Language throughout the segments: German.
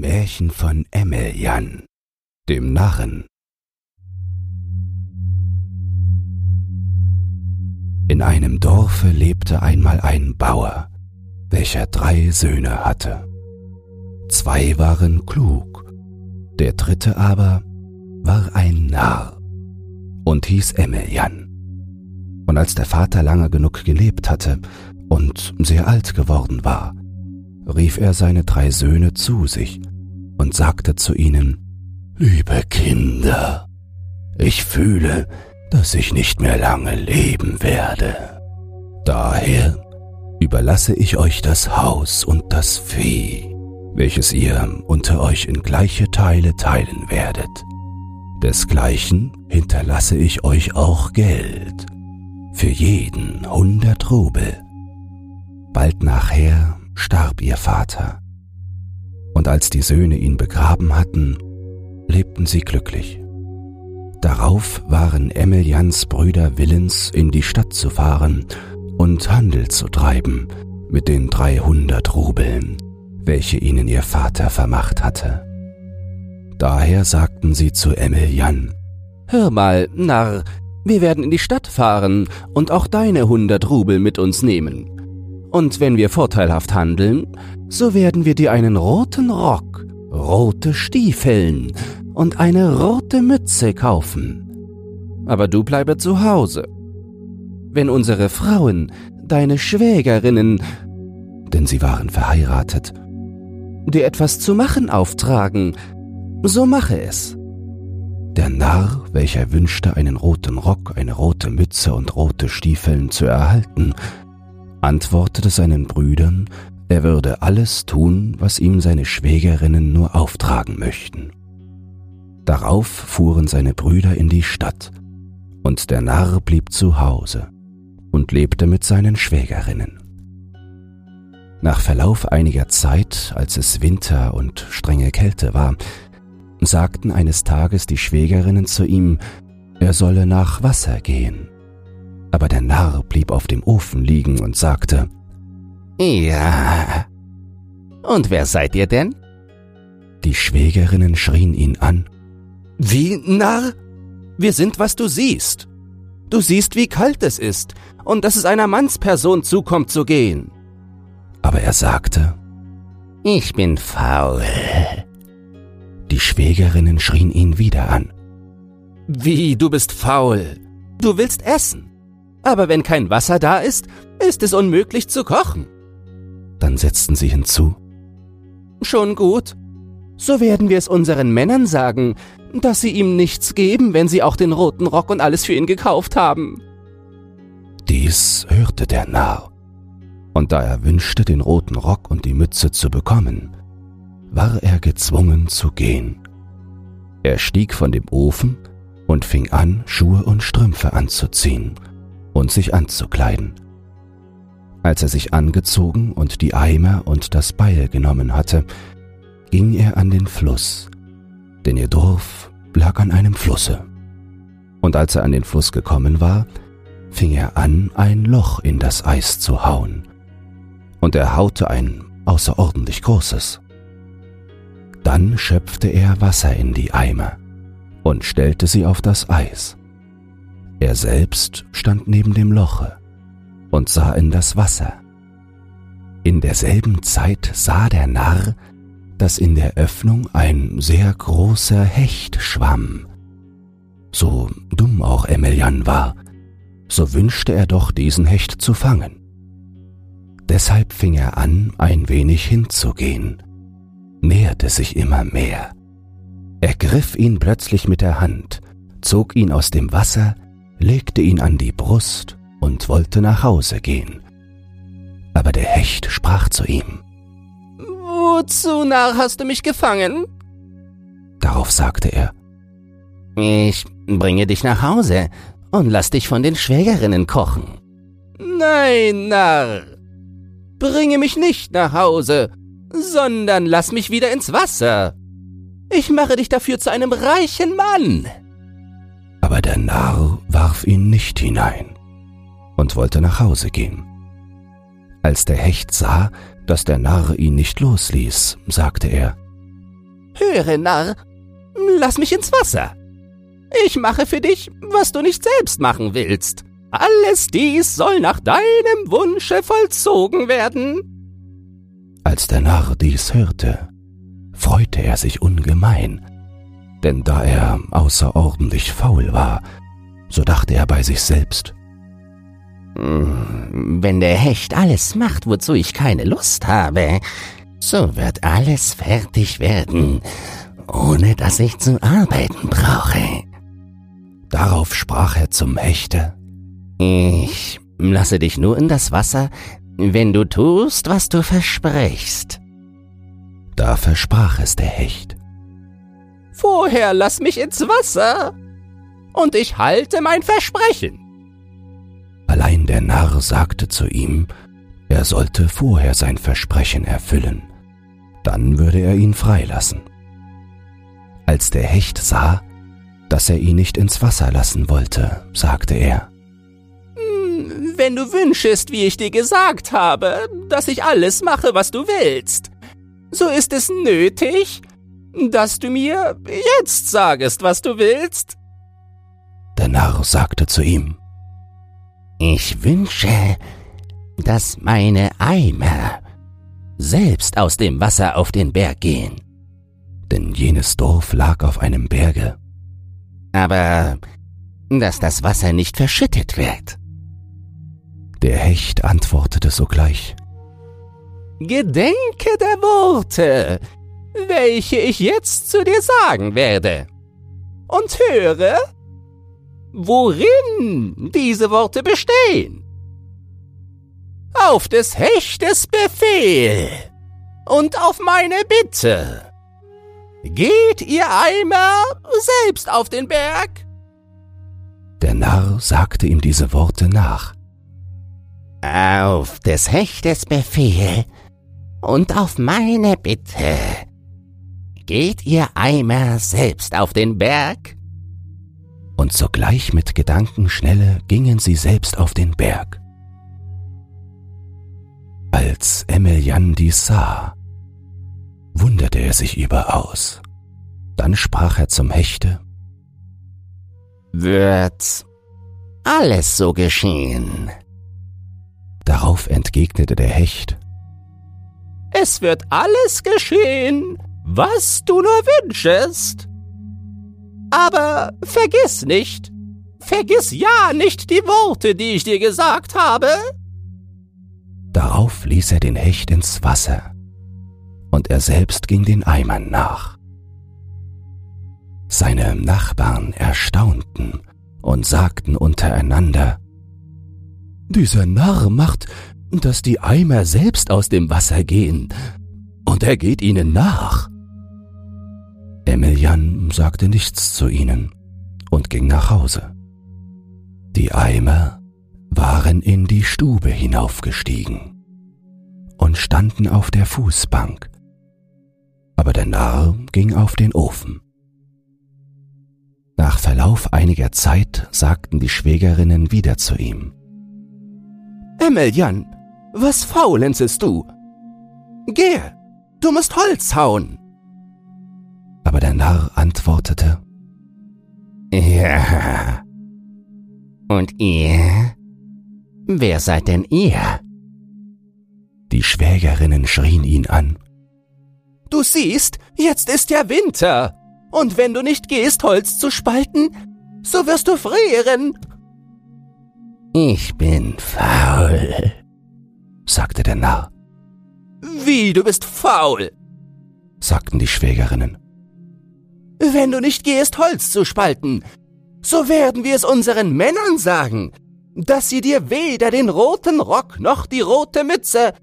Märchen von Emmeljan, dem Narren. In einem Dorfe lebte einmal ein Bauer, welcher drei Söhne hatte. Zwei waren klug, der dritte aber war ein Narr und hieß Emmeljan. Und als der Vater lange genug gelebt hatte und sehr alt geworden war, rief er seine drei Söhne zu sich und sagte zu ihnen, Liebe Kinder, ich fühle, dass ich nicht mehr lange leben werde. Daher überlasse ich euch das Haus und das Vieh, welches ihr unter euch in gleiche Teile teilen werdet. Desgleichen hinterlasse ich euch auch Geld, für jeden hundert Rubel. Bald nachher starb ihr Vater. Und als die Söhne ihn begraben hatten, lebten sie glücklich. Darauf waren Emmelians Brüder willens, in die Stadt zu fahren und Handel zu treiben mit den dreihundert Rubeln, welche ihnen ihr Vater vermacht hatte. Daher sagten sie zu Emelian, Hör mal, Narr, wir werden in die Stadt fahren und auch deine hundert Rubel mit uns nehmen. Und wenn wir vorteilhaft handeln, so werden wir dir einen roten Rock, rote Stiefeln und eine rote Mütze kaufen. Aber du bleibe zu Hause. Wenn unsere Frauen, deine Schwägerinnen, denn sie waren verheiratet, dir etwas zu machen auftragen, so mache es. Der Narr, welcher wünschte, einen roten Rock, eine rote Mütze und rote Stiefeln zu erhalten, antwortete seinen Brüdern, er würde alles tun, was ihm seine Schwägerinnen nur auftragen möchten. Darauf fuhren seine Brüder in die Stadt, und der Narr blieb zu Hause und lebte mit seinen Schwägerinnen. Nach Verlauf einiger Zeit, als es Winter und strenge Kälte war, sagten eines Tages die Schwägerinnen zu ihm, er solle nach Wasser gehen. Aber der Narr blieb auf dem Ofen liegen und sagte, Ja. Und wer seid ihr denn? Die Schwägerinnen schrien ihn an. Wie, Narr? Wir sind, was du siehst. Du siehst, wie kalt es ist und dass es einer Mannsperson zukommt zu gehen. Aber er sagte, Ich bin faul. Die Schwägerinnen schrien ihn wieder an. Wie, du bist faul? Du willst essen. Aber wenn kein Wasser da ist, ist es unmöglich zu kochen. Dann setzten sie hinzu. Schon gut. So werden wir es unseren Männern sagen, dass sie ihm nichts geben, wenn sie auch den roten Rock und alles für ihn gekauft haben. Dies hörte der Narr. Und da er wünschte, den roten Rock und die Mütze zu bekommen, war er gezwungen zu gehen. Er stieg von dem Ofen und fing an, Schuhe und Strümpfe anzuziehen und sich anzukleiden. Als er sich angezogen und die Eimer und das Beil genommen hatte, ging er an den Fluss, denn ihr Dorf lag an einem Flusse. Und als er an den Fluss gekommen war, fing er an, ein Loch in das Eis zu hauen. Und er haute ein außerordentlich großes. Dann schöpfte er Wasser in die Eimer und stellte sie auf das Eis. Er selbst stand neben dem Loche und sah in das Wasser. In derselben Zeit sah der Narr, dass in der Öffnung ein sehr großer Hecht schwamm. So dumm auch Emelian war, so wünschte er doch diesen Hecht zu fangen. Deshalb fing er an, ein wenig hinzugehen, näherte sich immer mehr, ergriff ihn plötzlich mit der Hand, zog ihn aus dem Wasser, legte ihn an die Brust und wollte nach Hause gehen. Aber der Hecht sprach zu ihm. Wozu, Narr, hast du mich gefangen? Darauf sagte er. Ich bringe dich nach Hause und lass dich von den Schwägerinnen kochen. Nein, Narr. Bringe mich nicht nach Hause, sondern lass mich wieder ins Wasser. Ich mache dich dafür zu einem reichen Mann. Aber der Narr warf ihn nicht hinein und wollte nach Hause gehen. Als der Hecht sah, dass der Narr ihn nicht losließ, sagte er, Höre, Narr, lass mich ins Wasser. Ich mache für dich, was du nicht selbst machen willst. Alles dies soll nach deinem Wunsche vollzogen werden. Als der Narr dies hörte, freute er sich ungemein, denn da er außerordentlich faul war, so dachte er bei sich selbst, hm, wenn der Hecht alles macht, wozu ich keine Lust habe, so wird alles fertig werden, ohne dass ich zu arbeiten brauche. Darauf sprach er zum Hechte. Ich lasse dich nur in das Wasser, wenn du tust, was du versprichst. Da versprach es der Hecht. Vorher lass mich ins Wasser, und ich halte mein Versprechen. Allein der Narr sagte zu ihm, er sollte vorher sein Versprechen erfüllen, dann würde er ihn freilassen. Als der Hecht sah, dass er ihn nicht ins Wasser lassen wollte, sagte er, hm, Wenn du wünschest, wie ich dir gesagt habe, dass ich alles mache, was du willst, so ist es nötig, dass du mir jetzt sagest, was du willst. Der Narr sagte zu ihm, Ich wünsche, dass meine Eimer selbst aus dem Wasser auf den Berg gehen. Denn jenes Dorf lag auf einem Berge, aber dass das Wasser nicht verschüttet wird. Der Hecht antwortete sogleich. Gedenke der Worte, welche ich jetzt zu dir sagen werde. Und höre, worin diese Worte bestehen. Auf des Hechtes Befehl und auf meine Bitte Geht ihr einmal selbst auf den Berg? Der Narr sagte ihm diese Worte nach. Auf des Hechtes Befehl und auf meine Bitte. Geht ihr einmal selbst auf den Berg? Und sogleich mit Gedankenschnelle gingen sie selbst auf den Berg. Als Emilian dies sah, wunderte er sich überaus. Dann sprach er zum Hechte. Wird alles so geschehen? Darauf entgegnete der Hecht. Es wird alles geschehen, was du nur wünschest. Aber vergiss nicht, vergiss ja nicht die Worte, die ich dir gesagt habe. Darauf ließ er den Hecht ins Wasser und er selbst ging den Eimern nach. Seine Nachbarn erstaunten und sagten untereinander, Dieser Narr macht, dass die Eimer selbst aus dem Wasser gehen, und er geht ihnen nach. Emilian sagte nichts zu ihnen und ging nach Hause. Die Eimer waren in die Stube hinaufgestiegen und standen auf der Fußbank aber der Narr ging auf den Ofen. Nach Verlauf einiger Zeit sagten die Schwägerinnen wieder zu ihm. Emiljan, was faulenzest du? Geh, du musst Holz hauen. Aber der Narr antwortete, Ja. Und ihr? Wer seid denn ihr? Die Schwägerinnen schrien ihn an. Du siehst, jetzt ist ja Winter. Und wenn du nicht gehst, Holz zu spalten, so wirst du frieren. Ich bin faul, sagte der Narr. Wie, du bist faul? sagten die Schwägerinnen. Wenn du nicht gehst, Holz zu spalten, so werden wir es unseren Männern sagen, dass sie dir weder den roten Rock noch die rote Mütze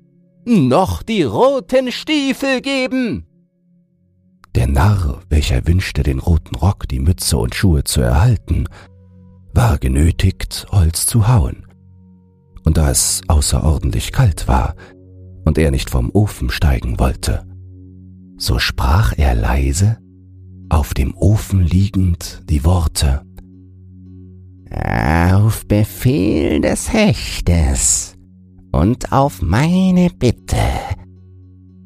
noch die roten Stiefel geben. Der Narr, welcher wünschte, den roten Rock, die Mütze und Schuhe zu erhalten, war genötigt, Holz zu hauen. Und da es außerordentlich kalt war und er nicht vom Ofen steigen wollte, so sprach er leise, auf dem Ofen liegend, die Worte Auf Befehl des Hechtes und auf meine Bitte.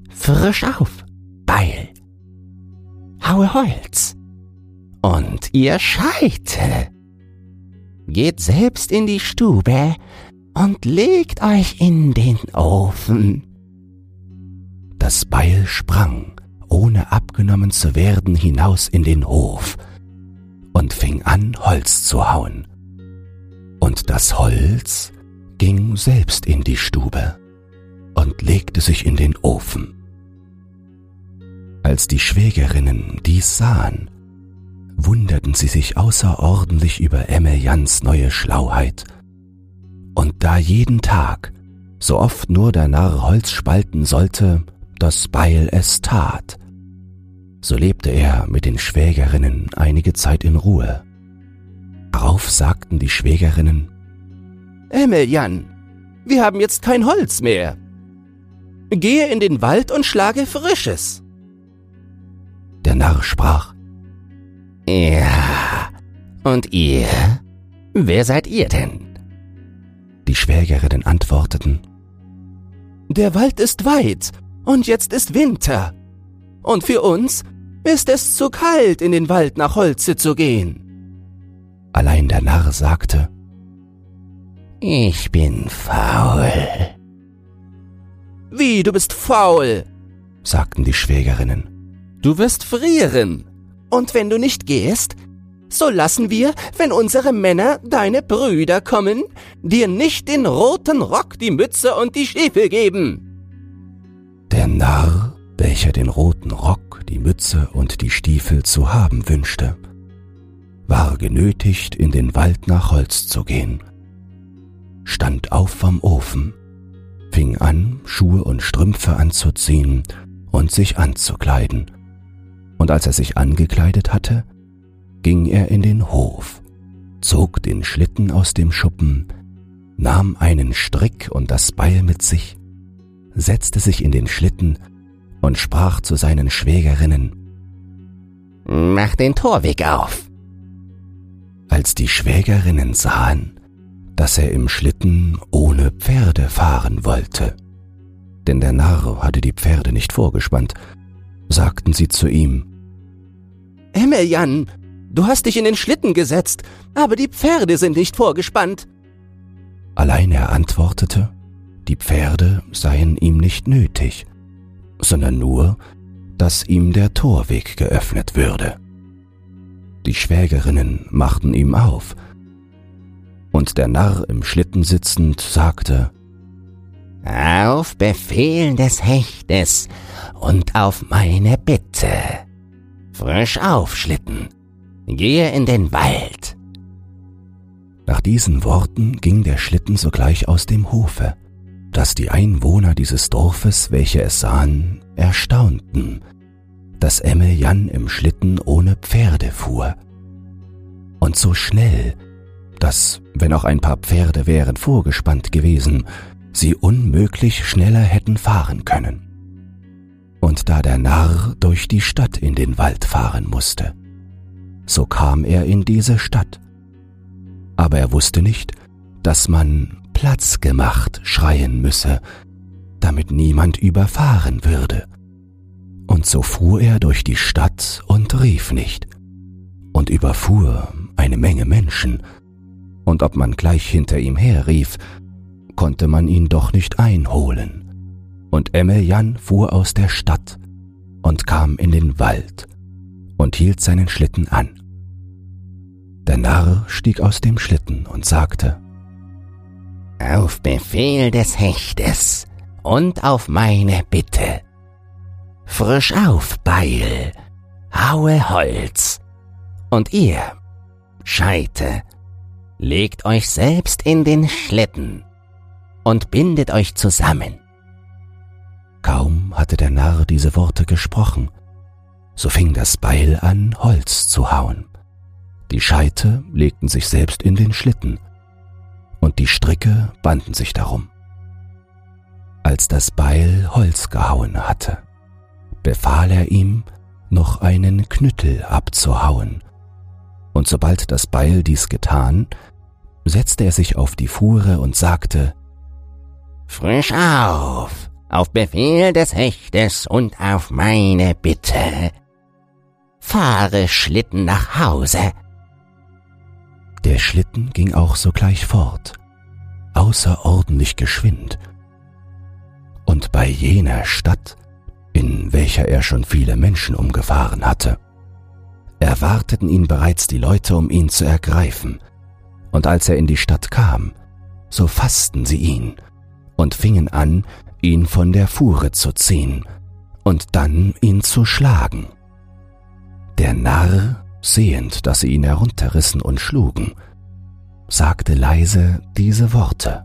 Frisch auf, Beil. haue Holz. Und ihr Scheite. Geht selbst in die Stube und legt euch in den Ofen. Das Beil sprang, ohne abgenommen zu werden, hinaus in den Hof und fing an, Holz zu hauen. Und das Holz ging selbst in die Stube und legte sich in den Ofen. Als die Schwägerinnen dies sahen, wunderten sie sich außerordentlich über Emmelians neue Schlauheit. Und da jeden Tag, so oft nur der Narr Holz spalten sollte, das Beil es tat, so lebte er mit den Schwägerinnen einige Zeit in Ruhe. Darauf sagten die Schwägerinnen, Emiljan, wir haben jetzt kein Holz mehr. Gehe in den Wald und schlage Frisches. Der Narr sprach, Ja, und ihr? Wer seid ihr denn? Die Schwägerinnen antworteten, Der Wald ist weit und jetzt ist Winter. Und für uns ist es zu kalt, in den Wald nach Holze zu gehen. Allein der Narr sagte, Ich bin faul. Wie, du bist faul? sagten die Schwägerinnen. Du wirst frieren. Und wenn du nicht gehst, so lassen wir, wenn unsere Männer, deine Brüder, kommen, dir nicht den roten Rock, die Mütze und die Stiefel geben. Der Narr, welcher den roten Rock, die Mütze und die Stiefel zu haben wünschte, war genötigt, in den Wald nach Holz zu gehen, stand auf vom Ofen, fing an, Schuhe und Strümpfe anzuziehen und sich anzukleiden, und als er sich angekleidet hatte, ging er in den Hof, zog den Schlitten aus dem Schuppen, nahm einen Strick und das Beil mit sich, setzte sich in den Schlitten und sprach zu seinen Schwägerinnen, Mach den Torweg auf. als die Schwägerinnen sahen, dass er im Schlitten ohne Pferde fahren wollte, denn der Narr hatte die Pferde nicht vorgespannt, sagten sie zu ihm, Emiljan, du hast dich in den Schlitten gesetzt, aber die Pferde sind nicht vorgespannt. Allein er antwortete, die Pferde seien ihm nicht nötig, sondern nur, dass ihm der Torweg geöffnet würde. Die Schwägerinnen machten ihm auf, und der Narr im Schlitten sitzend sagte, Auf Befehl des Hechtes und auf meine Bitte. Frisch auf, Schlitten. Gehe in den Wald. Nach diesen Worten ging der Schlitten sogleich aus dem Hofe, dass die Einwohner dieses Dorfes, welche es sahen, erstaunten, dass Emmeljan im Schlitten ohne Pferde fuhr. Und so schnell, dass, wenn auch ein paar Pferde wären vorgespannt gewesen, sie unmöglich schneller hätten fahren können. Und da der Narr durch die Stadt in den Wald fahren musste, so kam er in diese Stadt. Aber er wusste nicht, dass man Platz gemacht schreien müsse, damit niemand überfahren würde. Und so fuhr er durch die Stadt und rief nicht, und überfuhr eine Menge Menschen, und ob man gleich hinter ihm herrief, konnte man ihn doch nicht einholen. Und Emmeljan fuhr aus der Stadt und kam in den Wald und hielt seinen Schlitten an. Der Narr stieg aus dem Schlitten und sagte, Auf Befehl des Hechtes und auf meine Bitte. Frisch auf, Beil, haue Holz. Und ihr, Scheite, legt euch selbst in den Schlitten und bindet euch zusammen. Kaum hatte der Narr diese Worte gesprochen, so fing das Beil an, Holz zu hauen. Die Scheite legten sich selbst in den Schlitten, und die Stricke banden sich darum. Als das Beil Holz gehauen hatte, befahl er ihm, noch einen Knüttel abzuhauen, und sobald das Beil dies getan, setzte er sich auf die Fuhre und sagte, Frisch auf, auf Befehl des Hechtes und auf meine Bitte. fahre Schlitten nach Hause. Der Schlitten ging auch sogleich fort, außerordentlich geschwind. Und bei jener Stadt, in welcher er schon viele Menschen umgefahren hatte, erwarteten ihn bereits die Leute, um ihn zu ergreifen, und als er in die Stadt kam, so fassten sie ihn und fingen an, ihn von der Fuhre zu ziehen und dann ihn zu schlagen. Der Narr, sehend, dass sie ihn herunterrissen und schlugen, sagte leise diese Worte.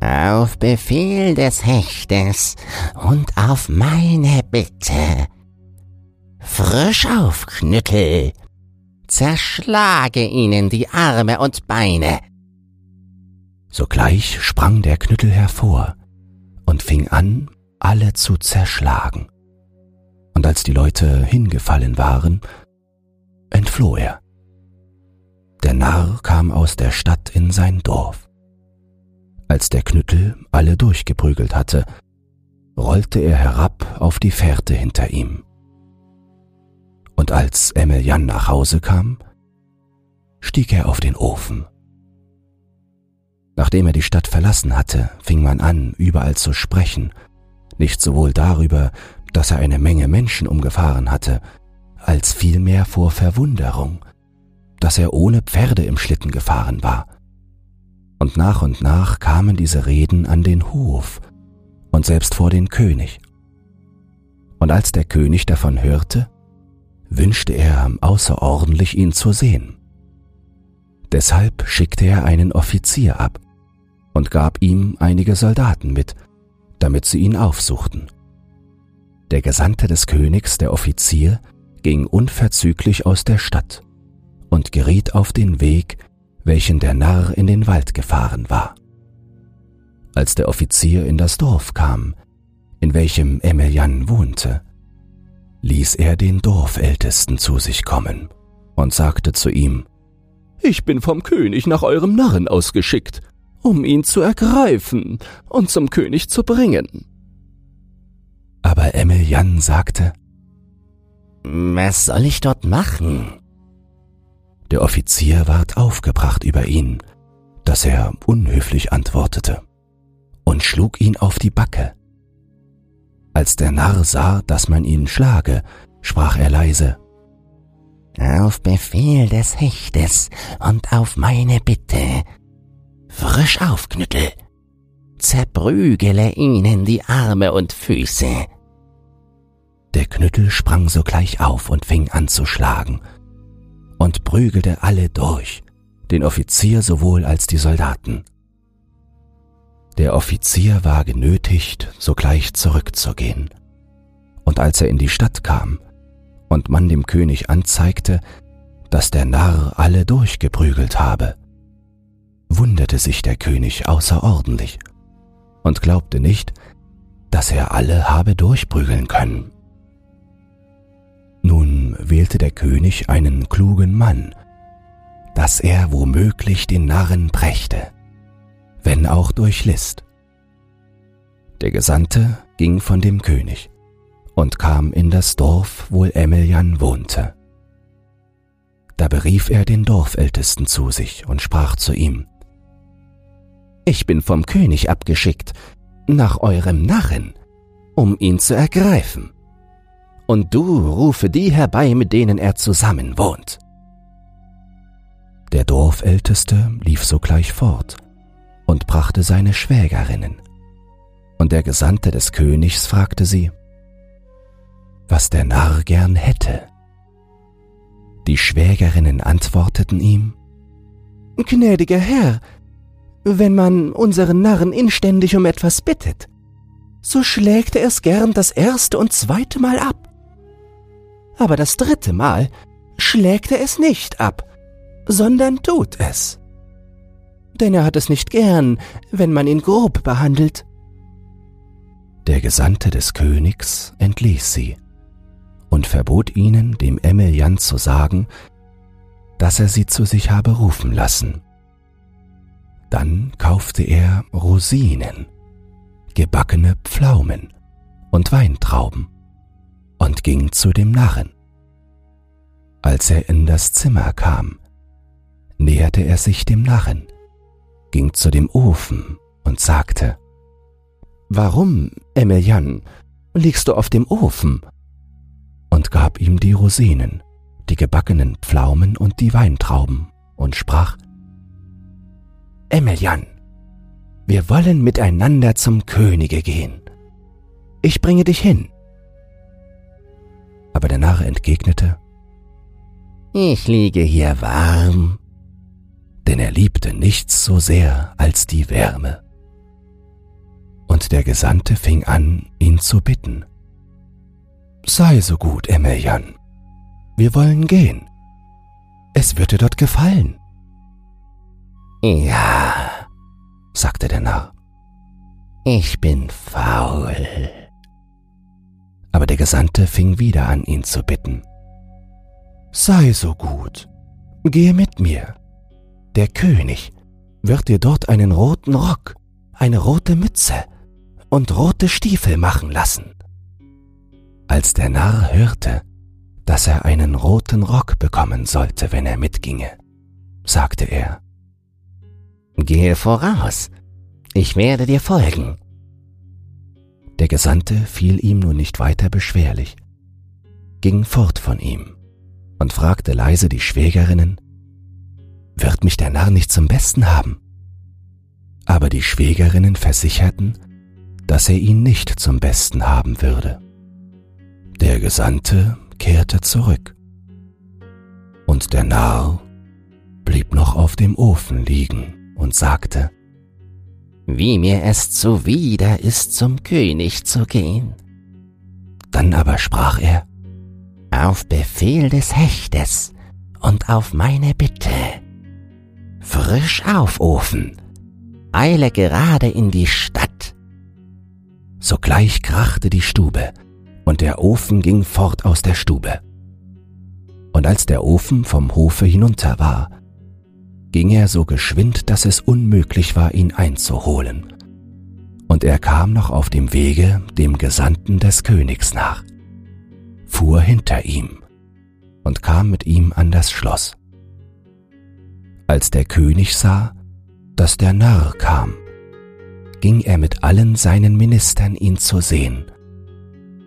Auf Befehl des Hechtes und auf meine Bitte. Frisch auf, Knüttel. Zerschlage ihnen die Arme und Beine. Sogleich sprang der Knüttel hervor und fing an, alle zu zerschlagen. Und als die Leute hingefallen waren, entfloh er. Der Narr kam aus der Stadt in sein Dorf. Als der Knüttel alle durchgeprügelt hatte, rollte er herab auf die Fährte hinter ihm. Und als Emiljan nach Hause kam, stieg er auf den Ofen. Nachdem er die Stadt verlassen hatte, fing man an, überall zu sprechen, nicht sowohl darüber, dass er eine Menge Menschen umgefahren hatte, als vielmehr vor Verwunderung, dass er ohne Pferde im Schlitten gefahren war. Und nach und nach kamen diese Reden an den Hof und selbst vor den König. Und als der König davon hörte, wünschte er außerordentlich ihn zu sehen. Deshalb schickte er einen Offizier ab und gab ihm einige Soldaten mit, damit sie ihn aufsuchten. Der Gesandte des Königs, der Offizier, ging unverzüglich aus der Stadt und geriet auf den Weg, welchen der Narr in den Wald gefahren war. Als der Offizier in das Dorf kam, in welchem Emelian wohnte, ließ er den Dorfältesten zu sich kommen und sagte zu ihm, Ich bin vom König nach eurem Narren ausgeschickt, um ihn zu ergreifen und zum König zu bringen. Aber Emelian sagte, Was soll ich dort machen? Der Offizier ward aufgebracht über ihn, dass er unhöflich antwortete, und schlug ihn auf die Backe. Als der Narr sah, dass man ihn schlage, sprach er leise, Auf Befehl des Hechtes und auf meine Bitte. Frisch auf, Knüttel. Zerprügele ihnen die Arme und Füße. Der Knüttel sprang sogleich auf und fing an zu schlagen und prügelte alle durch, den Offizier sowohl als die Soldaten. Der Offizier war genötigt, sogleich zurückzugehen. Und als er in die Stadt kam und man dem König anzeigte, dass der Narr alle durchgeprügelt habe, wunderte sich der König außerordentlich und glaubte nicht, dass er alle habe durchprügeln können. Nun wählte der König einen klugen Mann, dass er womöglich den Narren brächte, wenn auch durch List. Der Gesandte ging von dem König und kam in das Dorf, wo Emelian wohnte. Da berief er den Dorfältesten zu sich und sprach zu ihm, Ich bin vom König abgeschickt, nach eurem Narren, um ihn zu ergreifen und du rufe die herbei, mit denen er zusammen wohnt. Der Dorfälteste lief sogleich fort und brachte seine Schwägerinnen. Und der Gesandte des Königs fragte sie, was der Narr gern hätte. Die Schwägerinnen antworteten ihm, Gnädiger Herr, wenn man unseren Narren inständig um etwas bittet, so schlägt er es gern das erste und zweite Mal ab aber das dritte Mal schlägt er es nicht ab, sondern tut es. Denn er hat es nicht gern, wenn man ihn grob behandelt. Der Gesandte des Königs entließ sie und verbot ihnen, dem Emelian zu sagen, dass er sie zu sich habe rufen lassen. Dann kaufte er Rosinen, gebackene Pflaumen und Weintrauben und ging zu dem Narren. Als er in das Zimmer kam, näherte er sich dem Narren, ging zu dem Ofen und sagte, Warum, Emilian, liegst du auf dem Ofen? und gab ihm die Rosinen, die gebackenen Pflaumen und die Weintrauben und sprach, Emilian, wir wollen miteinander zum Könige gehen. Ich bringe dich hin. Aber der Narr entgegnete, Ich liege hier warm. Denn er liebte nichts so sehr als die Wärme. Und der Gesandte fing an, ihn zu bitten. Sei so gut, Emelian. Wir wollen gehen. Es wird dir dort gefallen. Ja, sagte der Narr. Ich bin faul. Aber der Gesandte fing wieder an, ihn zu bitten. Sei so gut, gehe mit mir. Der König wird dir dort einen roten Rock, eine rote Mütze und rote Stiefel machen lassen. Als der Narr hörte, dass er einen roten Rock bekommen sollte, wenn er mitginge, sagte er, Gehe voraus, ich werde dir folgen. Der Gesandte fiel ihm nun nicht weiter beschwerlich, ging fort von ihm und fragte leise die Schwägerinnen, wird mich der Narr nicht zum Besten haben? Aber die Schwägerinnen versicherten, dass er ihn nicht zum Besten haben würde. Der Gesandte kehrte zurück, und der Narr blieb noch auf dem Ofen liegen und sagte, Wie mir es zuwider ist, zum König zu gehen. Dann aber sprach er, Auf Befehl des Hechtes und auf meine Bitte. Frisch auf, Ofen, eile gerade in die Stadt. Sogleich krachte die Stube, und der Ofen ging fort aus der Stube. Und als der Ofen vom Hofe hinunter war, ging er so geschwind, dass es unmöglich war, ihn einzuholen. Und er kam noch auf dem Wege dem Gesandten des Königs nach, fuhr hinter ihm und kam mit ihm an das Schloss. Als der König sah, dass der Narr kam, ging er mit allen seinen Ministern ihn zu sehen.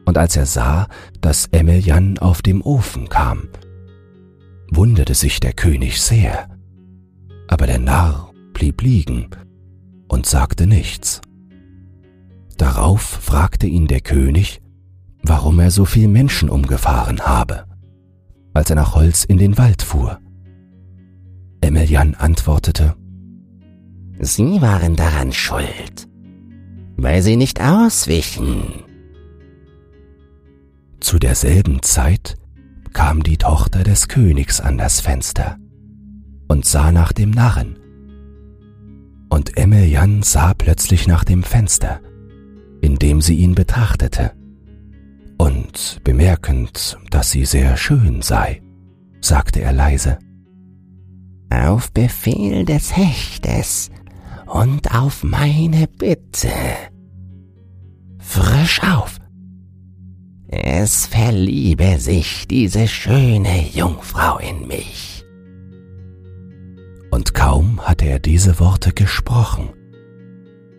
Und als er sah, dass Emiljan auf dem Ofen kam, wunderte sich der König sehr aber der Narr blieb liegen und sagte nichts. Darauf fragte ihn der König, warum er so viel Menschen umgefahren habe, als er nach Holz in den Wald fuhr. Emilian antwortete, Sie waren daran schuld, weil sie nicht auswichen. Zu derselben Zeit kam die Tochter des Königs an das Fenster und sah nach dem Narren. Und Emiljan sah plötzlich nach dem Fenster, in dem sie ihn betrachtete. Und bemerkend, dass sie sehr schön sei, sagte er leise, Auf Befehl des Hechtes und auf meine Bitte. Frisch auf. Es verliebe sich diese schöne Jungfrau in mich und kaum hatte er diese Worte gesprochen,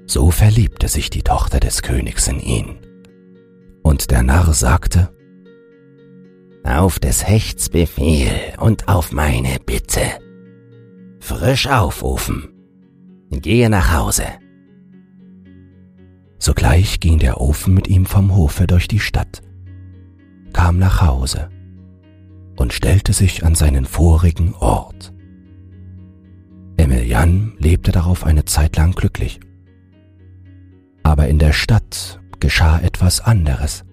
so verliebte sich die Tochter des Königs in ihn. Und der Narr sagte, Auf des Hechts Befehl und auf meine Bitte. Frisch auf, Ofen. Gehe nach Hause. Sogleich ging der Ofen mit ihm vom Hofe durch die Stadt, kam nach Hause und stellte sich an seinen vorigen Ort. Emilian lebte darauf eine Zeit lang glücklich. Aber in der Stadt geschah etwas anderes,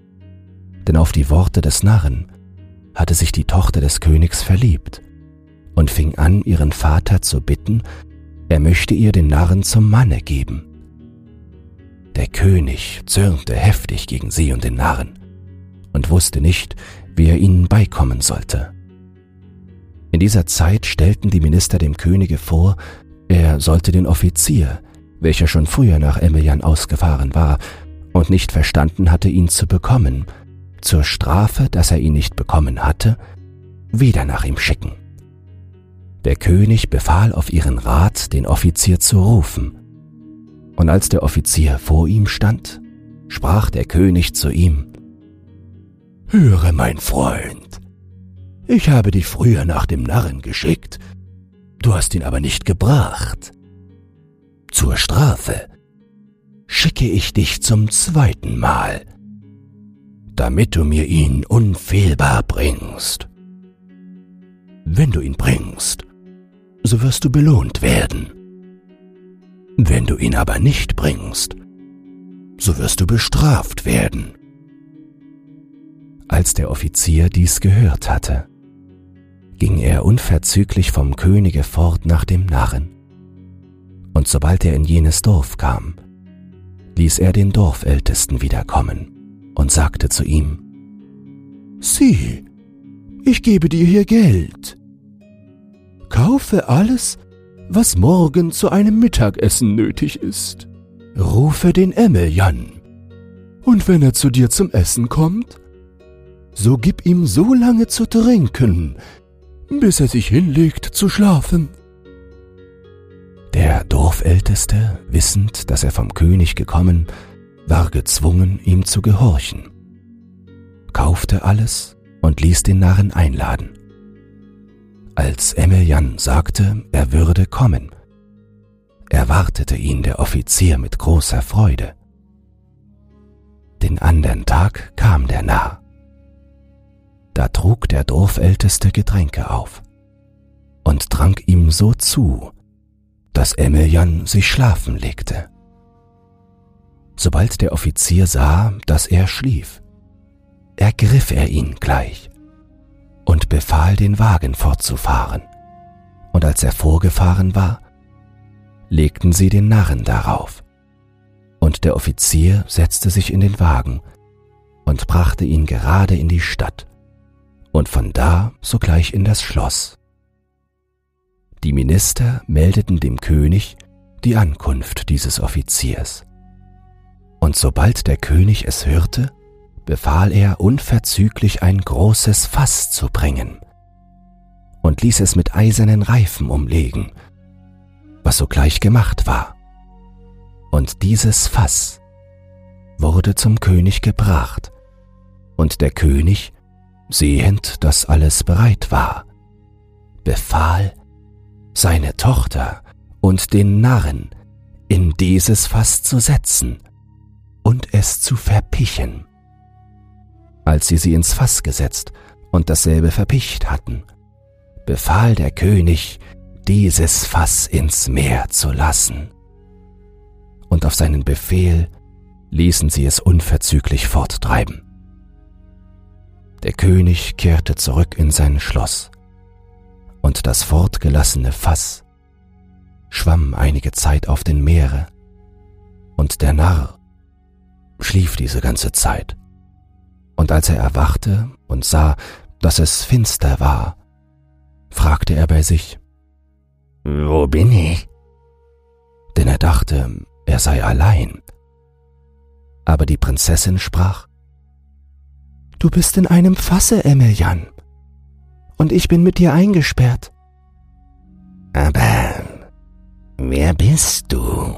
denn auf die Worte des Narren hatte sich die Tochter des Königs verliebt und fing an, ihren Vater zu bitten, er möchte ihr den Narren zum Manne geben. Der König zürnte heftig gegen sie und den Narren und wusste nicht, wie er ihnen beikommen sollte. In dieser Zeit stellten die Minister dem Könige vor, er sollte den Offizier, welcher schon früher nach Emilian ausgefahren war und nicht verstanden hatte, ihn zu bekommen, zur Strafe, dass er ihn nicht bekommen hatte, wieder nach ihm schicken. Der König befahl auf ihren Rat, den Offizier zu rufen. Und als der Offizier vor ihm stand, sprach der König zu ihm, Höre, mein Freund, ich habe dich früher nach dem Narren geschickt, du hast ihn aber nicht gebracht. Zur Strafe schicke ich dich zum zweiten Mal, damit du mir ihn unfehlbar bringst. Wenn du ihn bringst, so wirst du belohnt werden. Wenn du ihn aber nicht bringst, so wirst du bestraft werden. Als der Offizier dies gehört hatte, ging er unverzüglich vom Könige fort nach dem Narren. Und sobald er in jenes Dorf kam, ließ er den Dorfältesten wiederkommen und sagte zu ihm, Sieh, ich gebe dir hier Geld. Kaufe alles, was morgen zu einem Mittagessen nötig ist. Rufe den Emmeljan. Und wenn er zu dir zum Essen kommt, so gib ihm so lange zu trinken, bis er sich hinlegt zu schlafen. Der Dorfälteste, wissend, dass er vom König gekommen, war gezwungen, ihm zu gehorchen, kaufte alles und ließ den Narren einladen. Als Emiljan sagte, er würde kommen, erwartete ihn der Offizier mit großer Freude. Den andern Tag kam der Narr. Da trug der Dorfälteste Getränke auf und trank ihm so zu, dass Emiljan sich schlafen legte. Sobald der Offizier sah, dass er schlief, ergriff er ihn gleich und befahl, den Wagen fortzufahren. Und als er vorgefahren war, legten sie den Narren darauf. Und der Offizier setzte sich in den Wagen und brachte ihn gerade in die Stadt und von da sogleich in das Schloss. Die Minister meldeten dem König die Ankunft dieses Offiziers. Und sobald der König es hörte, befahl er unverzüglich ein großes Fass zu bringen und ließ es mit eisernen Reifen umlegen, was sogleich gemacht war. Und dieses Fass wurde zum König gebracht, und der König, sehend, dass alles bereit war, befahl, seine Tochter und den Narren in dieses Fass zu setzen und es zu verpichen. Als sie sie ins Fass gesetzt und dasselbe verpicht hatten, befahl der König, dieses Fass ins Meer zu lassen. Und auf seinen Befehl ließen sie es unverzüglich forttreiben. Der König kehrte zurück in sein Schloss, und das fortgelassene Fass schwamm einige Zeit auf den Meere, und der Narr schlief diese ganze Zeit. Und als er erwachte und sah, dass es finster war, fragte er bei sich, Wo bin ich? Denn er dachte, er sei allein. Aber die Prinzessin sprach, Du bist in einem Fasse, Emiljan, und ich bin mit dir eingesperrt. Aber wer bist du?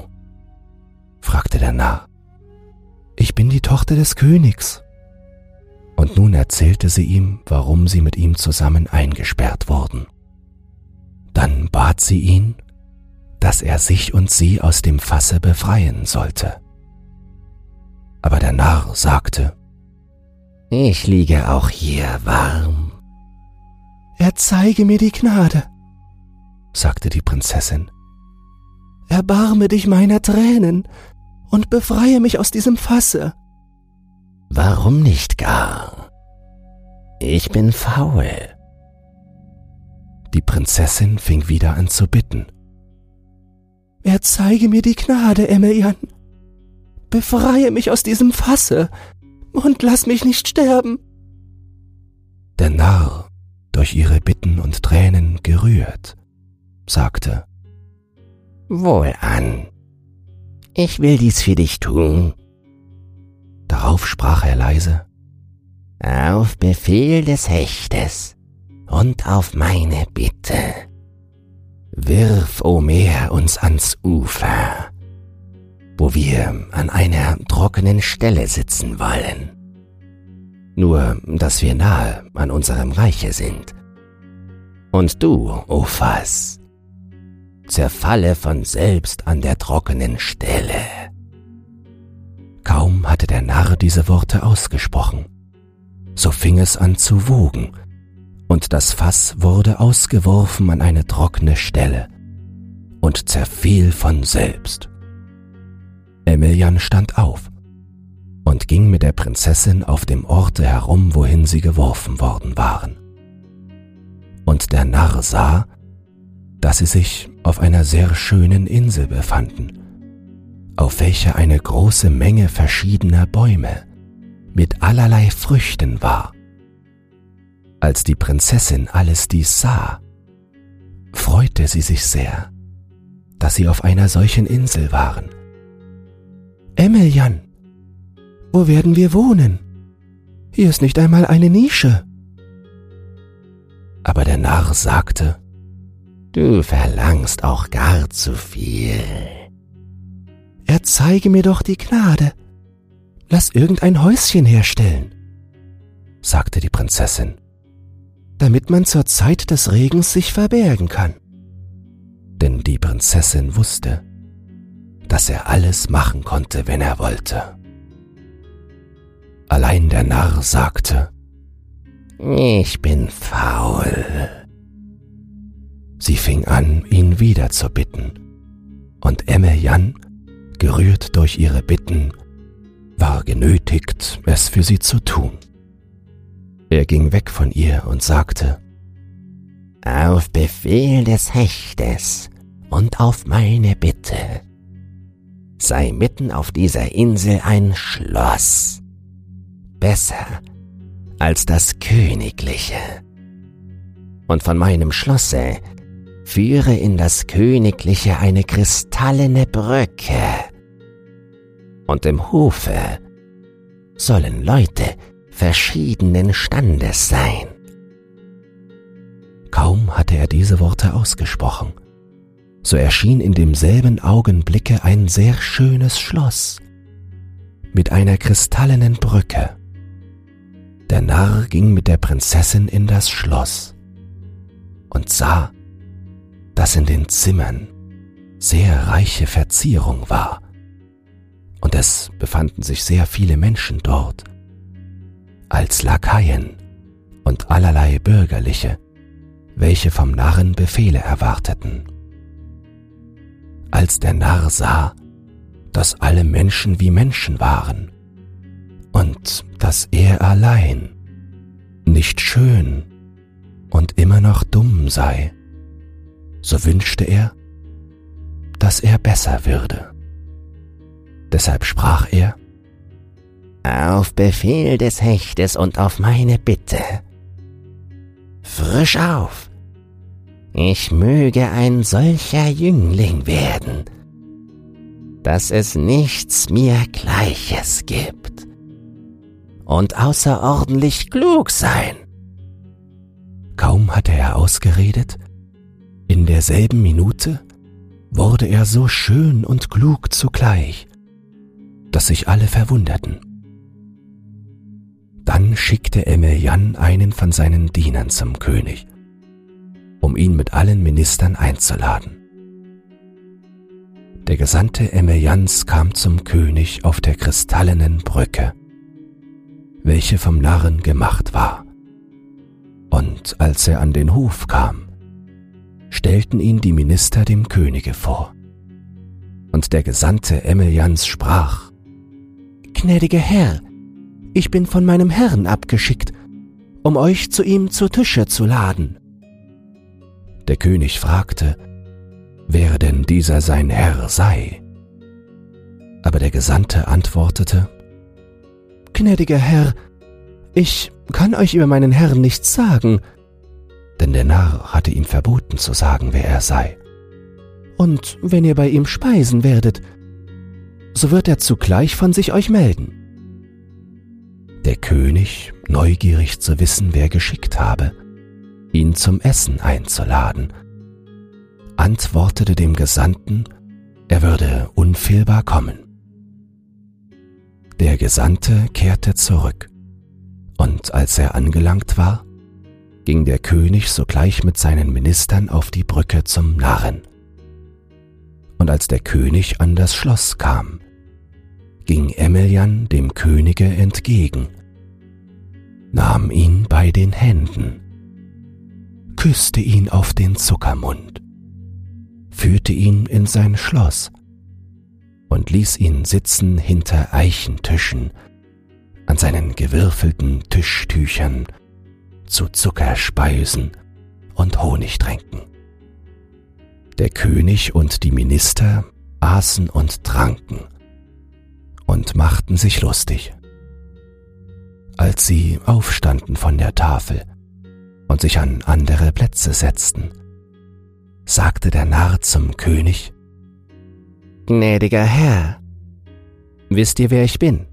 fragte der Narr. Ich bin die Tochter des Königs, und nun erzählte sie ihm, warum sie mit ihm zusammen eingesperrt wurden. Dann bat sie ihn, dass er sich und sie aus dem Fasse befreien sollte. Aber der Narr sagte, Ich liege auch hier warm. Erzeige mir die Gnade, sagte die Prinzessin. Erbarme dich meiner Tränen und befreie mich aus diesem Fasse. Warum nicht gar? Ich bin faul. Die Prinzessin fing wieder an zu bitten. Erzeige mir die Gnade, Emilian. Befreie mich aus diesem Fasse und lass mich nicht sterben. Der Narr, durch ihre Bitten und Tränen gerührt, sagte, Wohlan, ich will dies für dich tun. Darauf sprach er leise, Auf Befehl des Hechtes und auf meine Bitte. Wirf, o Meer, uns ans Ufer, wo wir an einer trockenen Stelle sitzen wollen. Nur, dass wir nahe an unserem Reiche sind. Und du, o Fass, zerfalle von selbst an der trockenen Stelle. Kaum hatte der Narr diese Worte ausgesprochen, so fing es an zu wogen, und das Fass wurde ausgeworfen an eine trockene Stelle und zerfiel von selbst. Emilian stand auf und ging mit der Prinzessin auf dem Orte herum, wohin sie geworfen worden waren. Und der Narr sah, dass sie sich auf einer sehr schönen Insel befanden, auf welcher eine große Menge verschiedener Bäume mit allerlei Früchten war. Als die Prinzessin alles dies sah, freute sie sich sehr, dass sie auf einer solchen Insel waren. Emilian, wo werden wir wohnen? Hier ist nicht einmal eine Nische. Aber der Narr sagte, Du verlangst auch gar zu viel. Erzeige mir doch die Gnade. Lass irgendein Häuschen herstellen, sagte die Prinzessin, damit man zur Zeit des Regens sich verbergen kann. Denn die Prinzessin wusste, dass er alles machen konnte, wenn er wollte. Allein der Narr sagte, Ich bin faul. Sie fing an, ihn wieder zu bitten, und Emmeljan, gerührt durch ihre Bitten, war genötigt, es für sie zu tun. Er ging weg von ihr und sagte, Auf Befehl des Hechtes und auf meine Bitte sei mitten auf dieser Insel ein Schloss, besser als das königliche. Und von meinem Schlosse führe in das königliche eine kristallene Brücke. Und im Hofe sollen Leute verschiedenen Standes sein. Kaum hatte er diese Worte ausgesprochen, so erschien in demselben Augenblicke ein sehr schönes Schloss mit einer kristallenen Brücke. Der Narr ging mit der Prinzessin in das Schloss und sah, dass in den Zimmern sehr reiche Verzierung war, und es befanden sich sehr viele Menschen dort, als Lakaien und allerlei Bürgerliche, welche vom Narren Befehle erwarteten. Als der Narr sah, dass alle Menschen wie Menschen waren und dass er allein nicht schön und immer noch dumm sei, so wünschte er, dass er besser würde. Deshalb sprach er, Auf Befehl des Hechtes und auf meine Bitte. Frisch auf, ich möge ein solcher Jüngling werden, dass es nichts mir Gleiches gibt und außerordentlich klug sein. Kaum hatte er ausgeredet, in derselben Minute wurde er so schön und klug zugleich, dass sich alle verwunderten. Dann schickte Emelian einen von seinen Dienern zum König, um ihn mit allen Ministern einzuladen. Der Gesandte Emelians kam zum König auf der kristallenen Brücke, welche vom Narren gemacht war. Und als er an den Hof kam, stellten ihn die Minister dem Könige vor. Und der Gesandte Emelians sprach, Gnädiger Herr, ich bin von meinem Herrn abgeschickt, um euch zu ihm zu Tische zu laden. Der König fragte, wer denn dieser sein Herr sei. Aber der Gesandte antwortete, Gnädiger Herr, ich kann euch über meinen Herrn nichts sagen, denn der Narr hatte ihm verboten zu sagen, wer er sei. Und wenn ihr bei ihm speisen werdet, so wird er zugleich von sich euch melden. Der König, neugierig zu wissen, wer geschickt habe, ihn zum Essen einzuladen, antwortete dem Gesandten, er würde unfehlbar kommen. Der Gesandte kehrte zurück, und als er angelangt war, ging der König sogleich mit seinen Ministern auf die Brücke zum Narren. Und als der König an das Schloss kam, ging Emelian dem Könige entgegen, nahm ihn bei den Händen, küsste ihn auf den Zuckermund, führte ihn in sein Schloss und ließ ihn sitzen hinter Eichentischen an seinen gewürfelten Tischtüchern zu Zuckerspeisen und Honigtränken. Der König und die Minister aßen und tranken und machten sich lustig. Als sie aufstanden von der Tafel und sich an andere Plätze setzten, sagte der Narr zum König, Gnädiger Herr, wisst ihr, wer ich bin?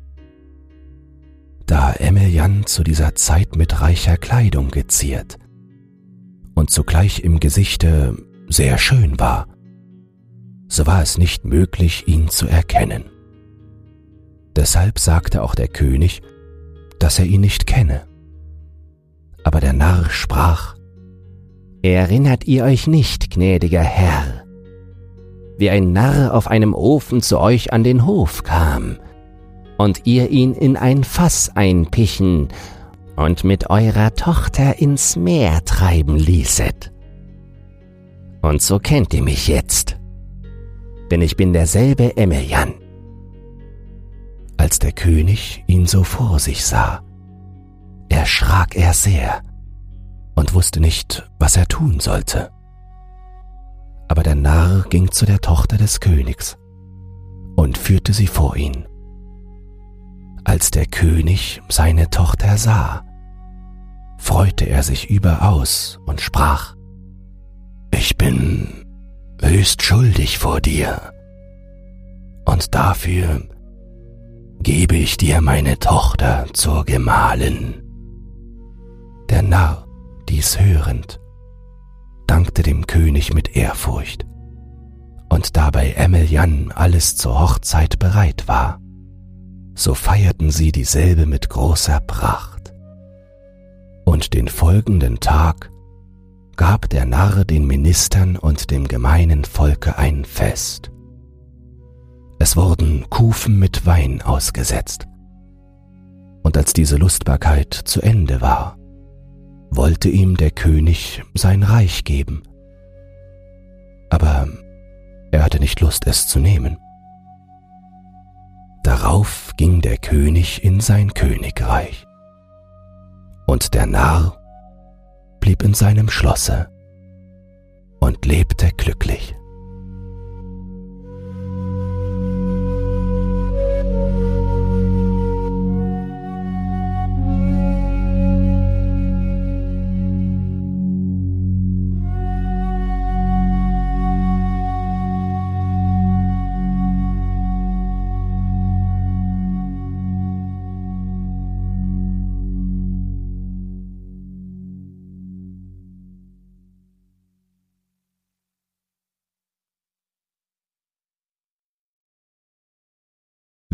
da Emilian zu dieser Zeit mit reicher Kleidung geziert und zugleich im Gesichte sehr schön war, so war es nicht möglich, ihn zu erkennen. Deshalb sagte auch der König, dass er ihn nicht kenne. Aber der Narr sprach, Erinnert ihr euch nicht, gnädiger Herr, wie ein Narr auf einem Ofen zu euch an den Hof kam, und ihr ihn in ein Fass einpichen und mit eurer Tochter ins Meer treiben ließet. Und so kennt ihr mich jetzt, denn ich bin derselbe Emelian. Als der König ihn so vor sich sah, erschrak er sehr und wusste nicht, was er tun sollte. Aber der Narr ging zu der Tochter des Königs und führte sie vor ihn. Als der König seine Tochter sah, freute er sich überaus und sprach, Ich bin höchst schuldig vor dir, und dafür gebe ich dir meine Tochter zur Gemahlin. Der Narr, dies hörend, dankte dem König mit Ehrfurcht, und dabei Emelian alles zur Hochzeit bereit war, so feierten sie dieselbe mit großer Pracht. Und den folgenden Tag gab der Narr den Ministern und dem gemeinen Volke ein Fest. Es wurden Kufen mit Wein ausgesetzt. Und als diese Lustbarkeit zu Ende war, wollte ihm der König sein Reich geben. Aber er hatte nicht Lust, es zu nehmen. Darauf ging der König in sein Königreich. Und der Narr blieb in seinem Schlosse und lebte glücklich.